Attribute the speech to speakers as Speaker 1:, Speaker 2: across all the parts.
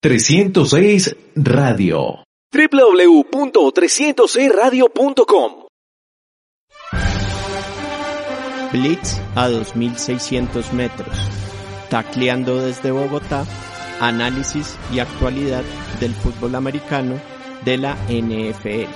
Speaker 1: 306 Radio.
Speaker 2: www.306radio.com
Speaker 3: Blitz a 2600 metros. Tacleando desde Bogotá. Análisis y actualidad del fútbol americano de la NFL.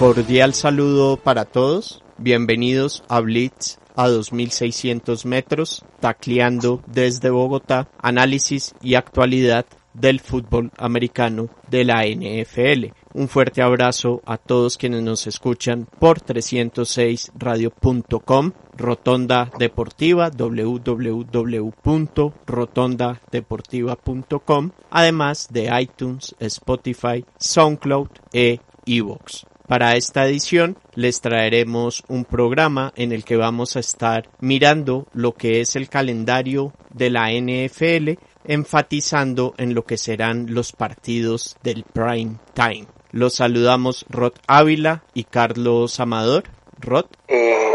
Speaker 3: Cordial saludo para todos. Bienvenidos a Blitz a 2.600 metros, tacleando desde Bogotá, análisis y actualidad del fútbol americano de la NFL. Un fuerte abrazo a todos quienes nos escuchan por 306radio.com, Rotonda Deportiva, www.rotondadeportiva.com, además de iTunes, Spotify, SoundCloud e iVoox. Para esta edición les traeremos un programa en el que vamos a estar mirando lo que es el calendario de la NFL, enfatizando en lo que serán los partidos del prime time. Los saludamos Rod Ávila y Carlos Amador. Rod.
Speaker 4: Eh,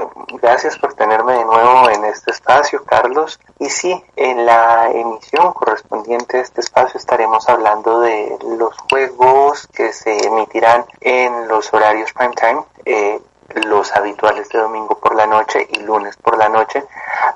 Speaker 4: gracias por tenerme de nuevo en este espacio, Carlos. Y sí, en la emisión correspondiente a este espacio estaremos hablando de los juegos que se emitirán en los horarios prime time. Eh, los habituales de domingo por la noche y lunes por la noche,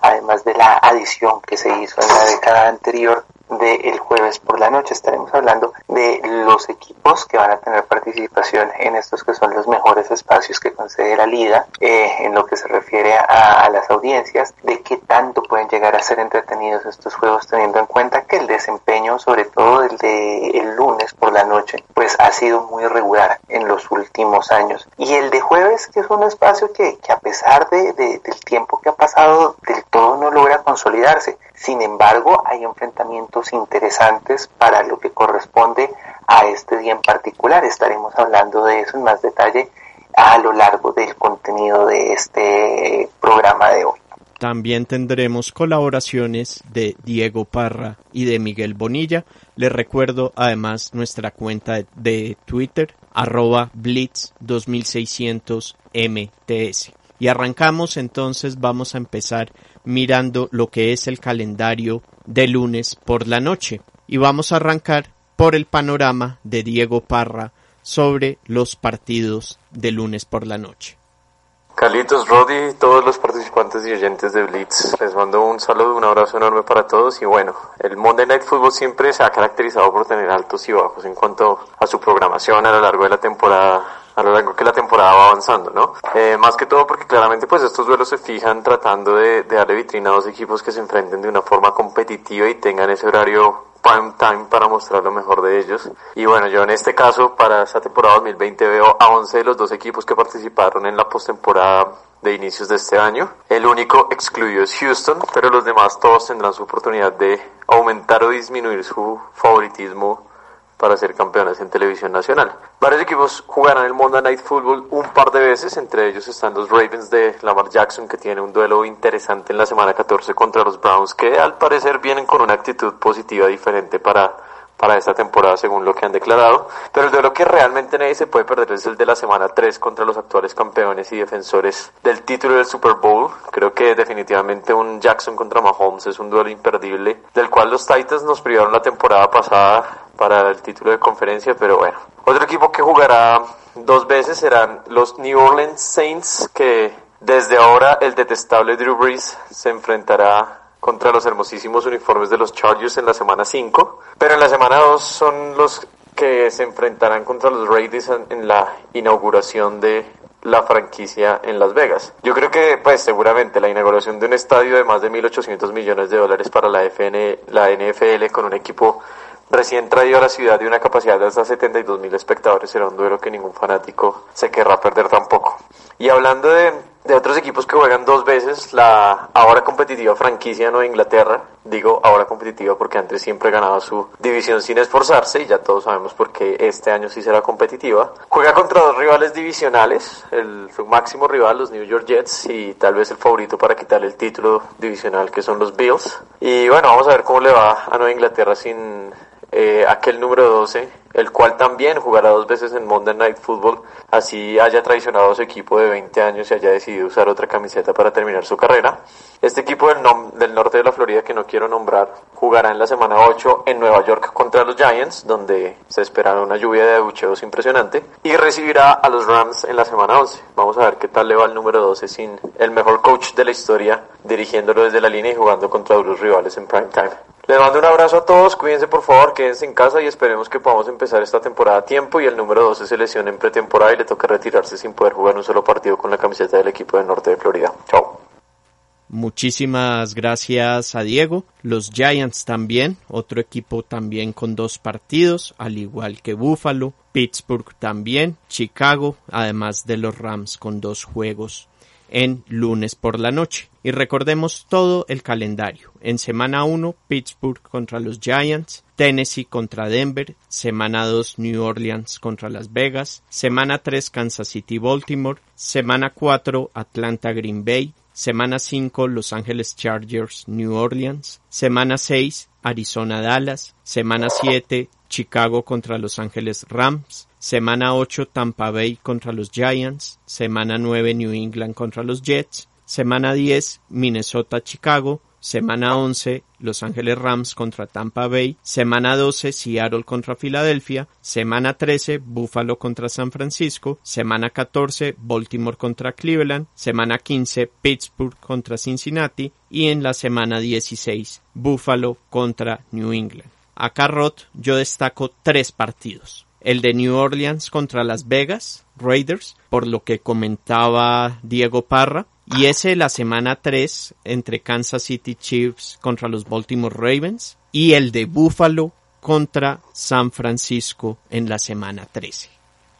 Speaker 4: además de la adición que se hizo en la década anterior del jueves por la noche. Estaremos hablando de los equipos que van a tener participación en estos que son los mejores espacios que concede la liga eh, en lo que se refiere a, a, las audiencias, de qué tanto pueden llegar a ser entretenidos estos juegos teniendo en cuenta que el desempeño, sobre todo el de el lunes por la noche, pues ha sido muy regular en los últimos años. Y el de jueves, que es un espacio que, que a pesar de, de, del tiempo que ha pasado, del todo no logra consolidarse. Sin embargo, hay enfrentamientos interesantes para lo que corresponde a este día en particular. Estaremos hablando de eso en más detalle a lo largo del contenido de este programa de hoy.
Speaker 3: También tendremos colaboraciones de Diego Parra y de Miguel Bonilla. Les recuerdo además nuestra cuenta de Twitter, arroba blitz 2600 mts. Y arrancamos entonces, vamos a empezar mirando lo que es el calendario de lunes por la noche. Y vamos a arrancar por el panorama de Diego Parra sobre los partidos de lunes por la noche.
Speaker 5: Carlitos, Rodi, todos los participantes y oyentes de Blitz, les mando un saludo, un abrazo enorme para todos y bueno, el Monday Night Football siempre se ha caracterizado por tener altos y bajos en cuanto a su programación a lo largo de la temporada a lo largo que la temporada va avanzando, ¿no? Eh, más que todo porque claramente pues estos duelos se fijan tratando de, de darle vitrina a dos equipos que se enfrenten de una forma competitiva y tengan ese horario prime time para mostrar lo mejor de ellos. Y bueno, yo en este caso para esta temporada 2020 veo a 11 de los dos equipos que participaron en la postemporada de inicios de este año. El único excluido es Houston, pero los demás todos tendrán su oportunidad de aumentar o disminuir su favoritismo para ser campeones en televisión nacional. Varios equipos jugarán el Monday Night Football un par de veces, entre ellos están los Ravens de Lamar Jackson que tiene un duelo interesante en la semana 14 contra los Browns que al parecer vienen con una actitud positiva diferente para para esta temporada según lo que han declarado, pero el duelo que realmente nadie se puede perder es el de la semana 3 contra los actuales campeones y defensores del título del Super Bowl. Creo que definitivamente un Jackson contra Mahomes es un duelo imperdible, del cual los Titans nos privaron la temporada pasada para el título de conferencia, pero bueno. Otro equipo que jugará dos veces serán los New Orleans Saints, que desde ahora el detestable Drew Brees se enfrentará contra los hermosísimos uniformes de los Chargers en la semana 5, pero en la semana 2 son los que se enfrentarán contra los Raiders en la inauguración de la franquicia en Las Vegas. Yo creo que, pues, seguramente la inauguración de un estadio de más de 1.800 millones de dólares para la, FN, la NFL con un equipo recién traído a la ciudad de una capacidad de hasta 72 mil espectadores será un duelo que ningún fanático se querrá perder tampoco. Y hablando de, de, otros equipos que juegan dos veces, la ahora competitiva franquicia Nueva Inglaterra, digo ahora competitiva porque antes siempre ganaba su división sin esforzarse y ya todos sabemos por qué este año sí será competitiva, juega contra dos rivales divisionales, el su máximo rival los New York Jets y tal vez el favorito para quitar el título divisional que son los Bills. Y bueno, vamos a ver cómo le va a Nueva Inglaterra sin eh, aquel número 12 el cual también jugará dos veces en Monday Night Football, así haya traicionado a su equipo de 20 años y haya decidido usar otra camiseta para terminar su carrera. Este equipo del, norte de la Florida, que no quiero nombrar, jugará en la semana 8 en Nueva York contra los Giants, donde se esperará una lluvia de abucheos impresionante, y recibirá a los Rams en la semana 11. Vamos a ver qué tal le va el número 12 sin el mejor coach de la historia dirigiéndolo desde la línea y jugando contra duros rivales en prime time. Les mando un abrazo a todos, cuídense por favor, quédense en casa y esperemos que podamos empezar esta temporada a tiempo y el número 12 se lesiona en pretemporada y le toca retirarse sin poder jugar un solo partido con la camiseta del equipo del norte de Florida. Chao.
Speaker 3: Muchísimas gracias a Diego. Los Giants también, otro equipo también con dos partidos, al igual que Buffalo, Pittsburgh también, Chicago, además de los Rams con dos juegos en lunes por la noche. Y recordemos todo el calendario. En semana 1, Pittsburgh contra los Giants, Tennessee contra Denver, semana 2, New Orleans contra Las Vegas, semana 3, Kansas City Baltimore, semana 4, Atlanta Green Bay, semana 5, Los Angeles Chargers New Orleans, semana 6, Arizona Dallas, semana 7, Chicago contra Los Angeles Rams, Semana 8 Tampa Bay contra los Giants. Semana 9 New England contra los Jets. Semana 10 Minnesota Chicago. Semana 11 Los Ángeles Rams contra Tampa Bay. Semana 12 Seattle contra Filadelfia. Semana 13 Buffalo contra San Francisco. Semana 14 Baltimore contra Cleveland. Semana 15 Pittsburgh contra Cincinnati. Y en la semana 16 Buffalo contra New England. Acá Roth yo destaco tres partidos el de New Orleans contra Las Vegas Raiders, por lo que comentaba Diego Parra, y ese la semana 3 entre Kansas City Chiefs contra los Baltimore Ravens, y el de Buffalo contra San Francisco en la semana 13.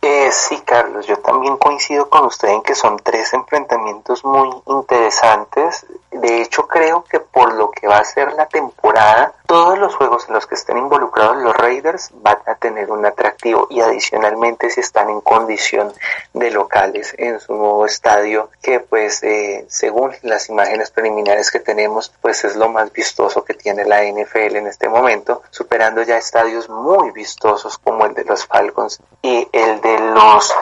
Speaker 4: Eh, sí, Carlos, yo también coincido con usted en que son tres enfrentamientos muy interesantes. De hecho, creo que por lo que va a ser la temporada, todos los juegos en los que estén involucrados los Raiders van a tener un atractivo y adicionalmente si están en condición de locales en su nuevo estadio, que pues eh, según las imágenes preliminares que tenemos, pues es lo más vistoso que tiene la NFL en este momento, superando ya estadios muy vistosos como el de los Falcons y el de los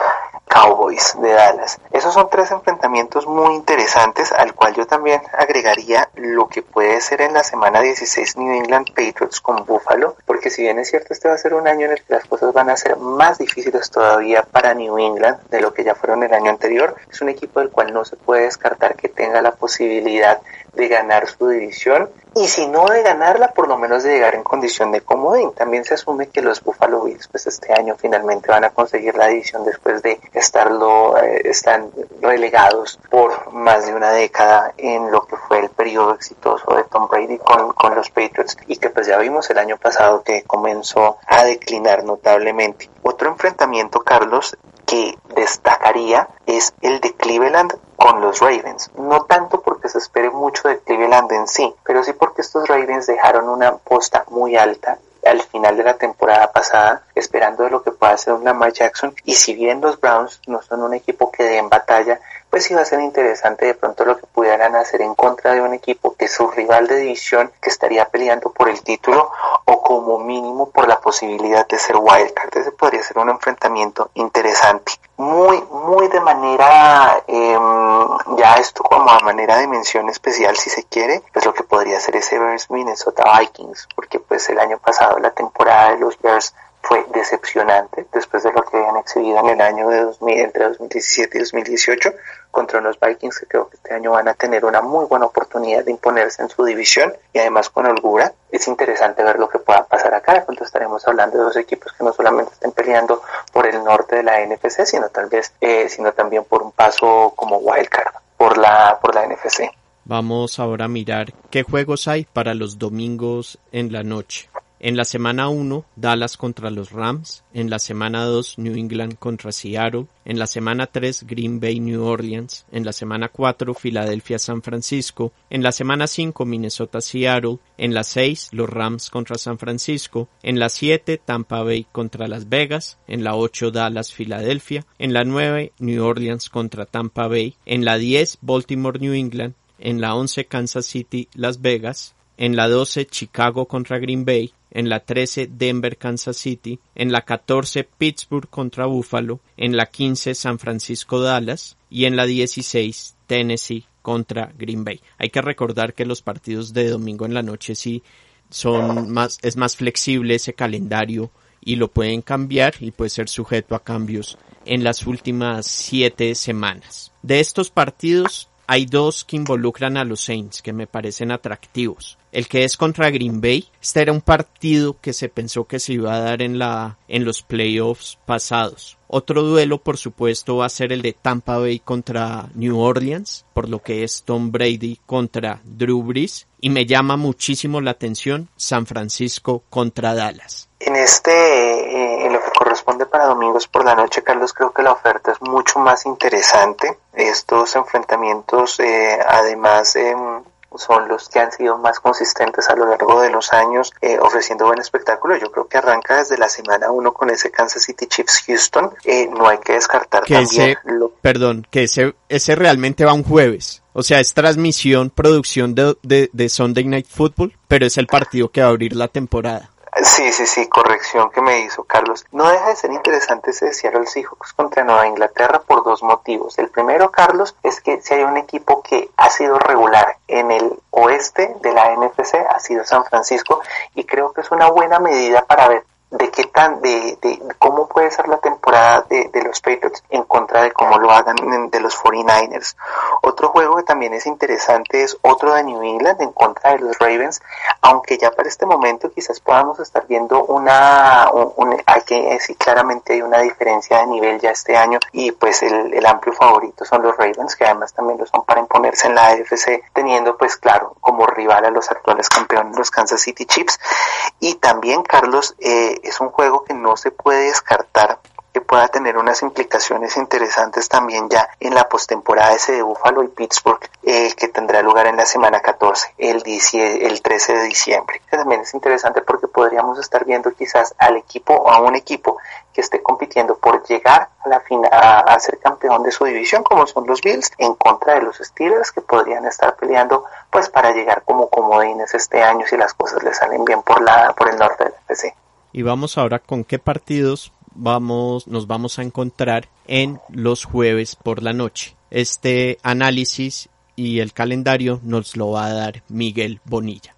Speaker 4: Cowboys de Dallas. Esos son tres enfrentamientos muy interesantes al cual yo también agregaría lo que puede ser en la semana 16 New England Patriots con Buffalo, porque si bien es cierto este va a ser un año en el que las cosas van a ser más difíciles todavía para New England de lo que ya fueron el año anterior, es un equipo del cual no se puede descartar que tenga la posibilidad de ganar su división y si no de ganarla, por lo menos de llegar en condición de comodín. También se asume que los Buffalo Bills pues este año finalmente van a conseguir la división después de estarlo eh, están relegados por más de una década en lo que fue el periodo exitoso de Tom Brady con, con los Patriots y que pues ya vimos el año pasado que comenzó a declinar notablemente. Otro enfrentamiento, Carlos, que destacaría es el de Cleveland con los Ravens. No tanto se espere mucho de Cleveland en sí, pero sí porque estos Ravens dejaron una posta muy alta al final de la temporada pasada, esperando de lo que pueda hacer un Lamar Jackson. Y si bien los Browns no son un equipo que dé en batalla, pues iba a ser interesante de pronto lo que pudieran hacer en contra de un equipo que es su rival de división, que estaría peleando por el título o como mínimo por la posibilidad de ser wildcard. Ese podría ser un enfrentamiento interesante. Muy, muy de manera, esto como a manera de mención especial si se quiere, pues lo que podría ser ese Bears Minnesota Vikings, porque pues el año pasado la temporada de los Bears fue decepcionante después de lo que habían exhibido en el año de 2000, entre 2017 y 2018 contra unos Vikings que creo que este año van a tener una muy buena oportunidad de imponerse en su división y además con holgura. Es interesante ver lo que pueda pasar acá. De pronto estaremos hablando de dos equipos que no solamente estén peleando por el norte de la NFC, sino tal vez, eh, sino también por un paso como wildcard por la, NFC.
Speaker 3: Vamos ahora a mirar qué juegos hay para los domingos en la noche. En la semana 1, Dallas contra los Rams. En la semana 2, New England contra Seattle. En la semana 3, Green Bay, New Orleans. En la semana 4, Filadelfia, San Francisco. En la semana 5, Minnesota, Seattle. En la 6, los Rams contra San Francisco. En la 7, Tampa Bay contra Las Vegas. En la 8, Dallas, Filadelfia. En la 9, New Orleans contra Tampa Bay. En la 10, Baltimore, New England. En la 11, Kansas City, Las Vegas En la 12, Chicago contra Green Bay. En la 13, Denver, Kansas City. En la 14, Pittsburgh contra Buffalo. En la 15, San Francisco, Dallas. Y en la 16, Tennessee contra Green Bay. Hay que recordar que los partidos de domingo en la noche sí son más, es más flexible ese calendario y lo pueden cambiar y puede ser sujeto a cambios en las últimas siete semanas. De estos partidos hay dos que involucran a los Saints que me parecen atractivos. El que es contra Green Bay. Este era un partido que se pensó que se iba a dar en la, en los playoffs pasados. Otro duelo, por supuesto, va a ser el de Tampa Bay contra New Orleans, por lo que es Tom Brady contra Drew Brees. Y me llama muchísimo la atención San Francisco contra Dallas.
Speaker 4: En este, lo corresponde para domingos por la noche, Carlos, creo que la oferta es mucho más interesante. Estos enfrentamientos, eh, además, eh, son los que han sido más consistentes a lo largo de los años eh, ofreciendo buen espectáculo. Yo creo que arranca desde la semana 1 con ese Kansas City Chiefs Houston. Eh, no hay que descartar
Speaker 3: que
Speaker 4: también
Speaker 3: ese, Perdón, que ese, ese realmente va un jueves. O sea, es transmisión, producción de, de, de Sunday Night Football, pero es el partido que va a abrir la temporada.
Speaker 4: Sí, sí, sí, corrección que me hizo Carlos. No deja de ser interesante ese Seattle Seahawks contra Nueva Inglaterra por dos motivos. El primero, Carlos, es que si hay un equipo que ha sido regular en el oeste de la NFC, ha sido San Francisco, y creo que es una buena medida para ver de qué tan, de, de, cómo puede ser la temporada de, de, los Patriots en contra de cómo lo hagan de los 49ers. Otro juego que también es interesante es otro de New England en contra de los Ravens, aunque ya para este momento quizás podamos estar viendo una, un, un, hay que decir claramente hay una diferencia de nivel ya este año y pues el, el amplio favorito son los Ravens, que además también lo son para imponerse en la AFC, teniendo pues claro como rival a los actuales campeones, los Kansas City Chiefs. Y también, Carlos, eh, es un juego que no se puede descartar que pueda tener unas implicaciones interesantes también ya en la postemporada ese de Buffalo y Pittsburgh eh, que tendrá lugar en la semana 14, el, el 13 de diciembre. Que también es interesante porque podríamos estar viendo quizás al equipo o a un equipo que esté compitiendo por llegar a la final, a, ser campeón de su división como son los Bills en contra de los Steelers que podrían estar peleando pues para llegar como comodines este año si las cosas le salen bien por la por el norte del FC.
Speaker 3: Y vamos ahora con qué partidos vamos, nos vamos a encontrar en los jueves por la noche. Este análisis y el calendario nos lo va a dar Miguel Bonilla.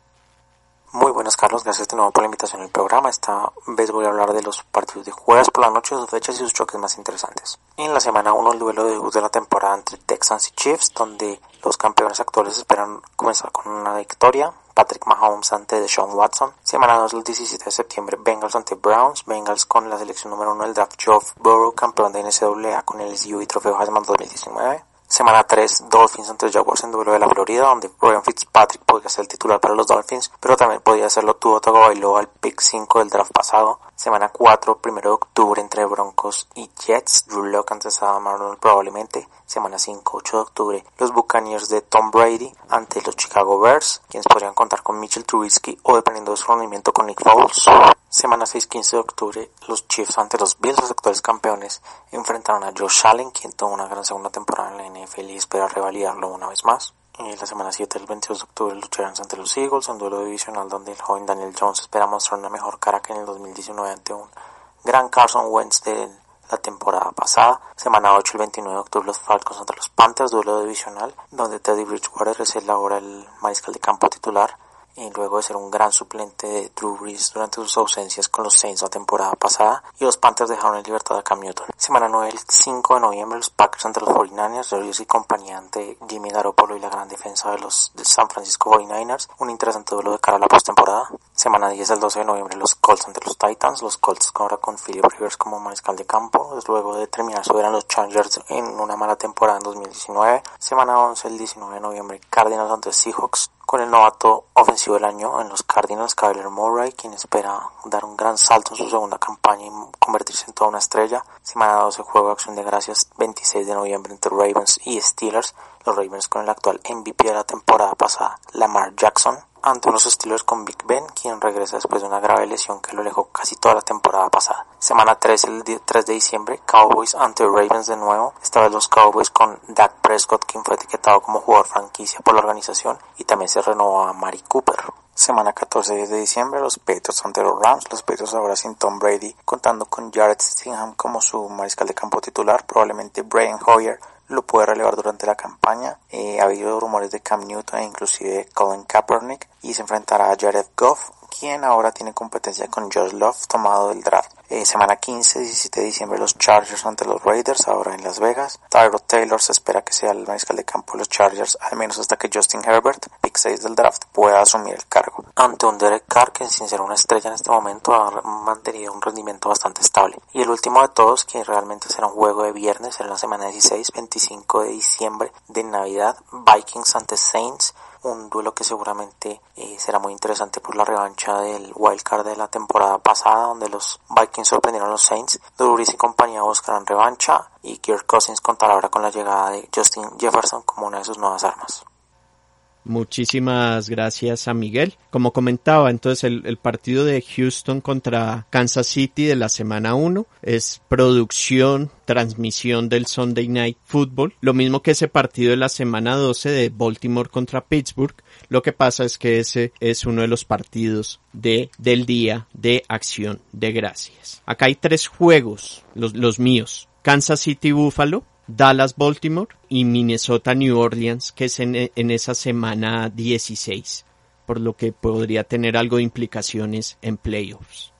Speaker 1: Muy buenas Carlos, gracias de nuevo por la invitación al programa. Esta vez voy a hablar de los partidos de jueves por la noche, sus fechas y sus choques más interesantes. En la semana 1 el duelo de la temporada entre Texans y Chiefs, donde los campeones actuales esperan comenzar con una victoria. Patrick Mahomes ante Deshaun Watson. Semana 2 el 17 de septiembre Bengals ante Browns. Bengals con la selección número 1 del draft Joe Burrow, campeón de NCAA con el SU y trofeo Heisman 2019. Semana 3, Dolphins ante Jaguars en duelo de la Florida, donde Ryan Fitzpatrick podría ser el titular para los Dolphins, pero también podría hacerlo Tua Tagovailoa al pick 5 del draft pasado. Semana 4, 1 de octubre entre Broncos y Jets, Drew Lock ante Sam Arnold probablemente. Semana 5, 8 de octubre, los Buccaneers de Tom Brady ante los Chicago Bears, quienes podrían contar con Mitchell Trubisky o dependiendo de su rendimiento con Nick Foles. Semana 6, 15 de octubre, los Chiefs ante los Bills, los actuales campeones, enfrentaron a Josh Allen, quien tuvo una gran segunda temporada en la NFL y espera revalidarlo una vez más. Y la semana 7, el 22 de octubre, Giants ante los Eagles, un duelo divisional donde el joven Daniel Jones espera mostrar una mejor cara que en el 2019 ante un gran Carson Wentz de la temporada pasada. Semana 8, el 29 de octubre, los Falcons ante los Panthers, duelo divisional, donde Teddy Bridgewater es el ahora el mariscal de campo titular y luego de ser un gran suplente de Drew Brees durante sus ausencias con los Saints la temporada pasada y los Panthers dejaron en libertad a Cam Newton. Semana 9, el 5 de noviembre, los Packers ante los 49ers, Rodgers y compañía ante Jimmy Garoppolo y la gran defensa de los San Francisco 49ers, un interesante duelo de cara a la postemporada. Semana 10 al 12 de noviembre, los Colts ante los Titans, los Colts ahora con Philip Rivers como mariscal de campo, luego de terminar sobre los Chargers en una mala temporada en 2019. Semana 11, el 19 de noviembre, Cardinals ante Seahawks, con el novato ofensivo del año en los Cardinals, Kyler Murray, quien espera dar un gran salto en su segunda campaña y convertirse en toda una estrella. Semana 12, juego de acción de gracias, 26 de noviembre entre Ravens y Steelers. Los Ravens con el actual MVP de la temporada pasada, Lamar Jackson, ante unos Steelers con Big Ben, quien regresa después de una grave lesión que lo alejó casi toda la temporada pasada. Semana 3, el 3 de diciembre, Cowboys ante Ravens de nuevo, esta vez los Cowboys con Dak Prescott, quien fue etiquetado como jugador franquicia por la organización, y también se renovó a Mari Cooper. Semana 14 de diciembre, los Patriots ante los Rams. Los Patriots ahora sin Tom Brady, contando con Jared Stingham como su mariscal de campo titular. Probablemente Brian Hoyer lo puede relevar durante la campaña. Eh, ha habido rumores de Cam Newton e inclusive Colin Kaepernick y se enfrentará a Jared Goff quien ahora tiene competencia con Josh Love tomado del draft. Eh, semana 15, 17 de diciembre los Chargers ante los Raiders, ahora en Las Vegas. Taylor se espera que sea el mariscal de campo de los Chargers, al menos hasta que Justin Herbert, pick 6 del draft, pueda asumir el cargo. Ante un Derek Carr que sin ser una estrella en este momento ha mantenido un rendimiento bastante estable. Y el último de todos, que realmente será un juego de viernes en la semana 16, 25 de diciembre de Navidad, Vikings ante Saints un duelo que seguramente eh, será muy interesante por la revancha del wildcard de la temporada pasada donde los Vikings sorprendieron a los Saints. Drew y compañía buscarán revancha y Kirk Cousins contará ahora con la llegada de Justin Jefferson como una de sus nuevas armas.
Speaker 3: Muchísimas gracias a Miguel. Como comentaba, entonces el, partido de Houston contra Kansas City de la semana 1 es producción, transmisión del Sunday Night Football. Lo mismo que ese partido de la semana 12 de Baltimore contra Pittsburgh. Lo que pasa es que ese es uno de los partidos de, del día de acción de gracias. Acá hay tres juegos, los, los míos. Kansas City Buffalo, Dallas Baltimore y Minnesota New Orleans, que es en, esa semana 16, por lo que podría tener algo de implicaciones en playoffs.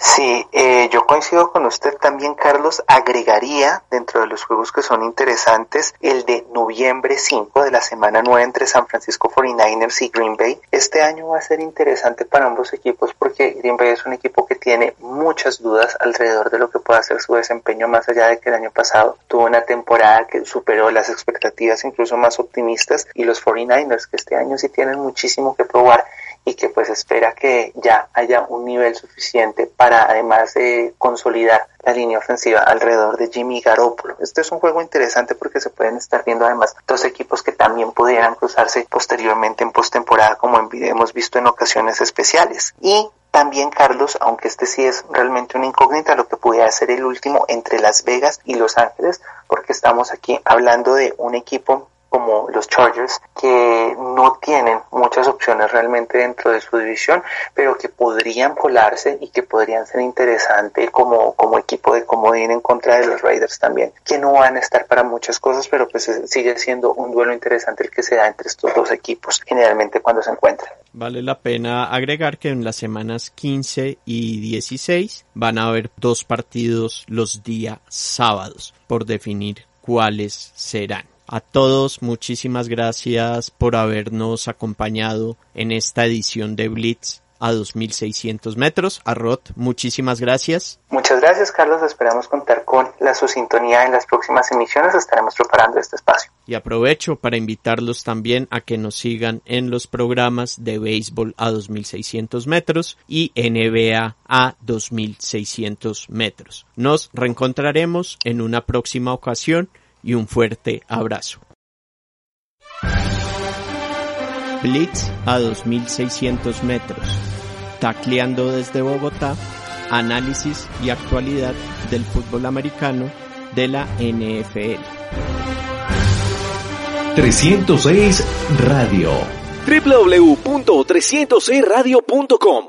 Speaker 4: Sí, eh, yo coincido con usted también, Carlos. Agregaría dentro de los juegos que son interesantes el de noviembre 5 de la semana 9 entre San Francisco 49ers y Green Bay. Este año va a ser interesante para ambos equipos porque Green Bay es un equipo que tiene muchas dudas alrededor de lo que pueda ser su desempeño más allá de que el año pasado tuvo una temporada que superó las expectativas incluso más optimistas y los 49ers que este año sí tienen muchísimo que probar y que pues espera que ya haya un nivel suficiente para además de consolidar la línea ofensiva alrededor de Jimmy Garoppolo. Este es un juego interesante porque se pueden estar viendo además dos equipos que también pudieran cruzarse posteriormente en postemporada como hemos visto en ocasiones especiales. Y también Carlos, aunque este sí es realmente una incógnita, lo que pudiera ser el último entre Las Vegas y Los Ángeles, porque estamos aquí hablando de un equipo como los Chargers, que no tienen muchas opciones realmente dentro de su división, pero que podrían colarse y que podrían ser interesantes como, como equipo de comodín en contra de los Raiders también, que no van a estar para muchas cosas, pero pues sigue siendo un duelo interesante el que se da entre estos dos equipos, generalmente cuando se encuentran.
Speaker 3: Vale la pena agregar que en las semanas 15 y 16 van a haber dos partidos los días sábados por definir cuáles serán. A todos, muchísimas gracias por habernos acompañado en esta edición de Blitz a 2600 metros. A Rod, muchísimas gracias.
Speaker 4: Muchas gracias, Carlos. Esperamos contar con la su sintonía en las próximas emisiones. Estaremos preparando este espacio.
Speaker 3: Y aprovecho para invitarlos también a que nos sigan en los programas de béisbol a 2600 metros y NBA a 2600 metros. Nos reencontraremos en una próxima ocasión y un fuerte abrazo. Blitz a 2600 metros. Tacleando desde Bogotá, análisis y actualidad del fútbol americano de la NFL.
Speaker 2: 306 Radio. www.306radio.com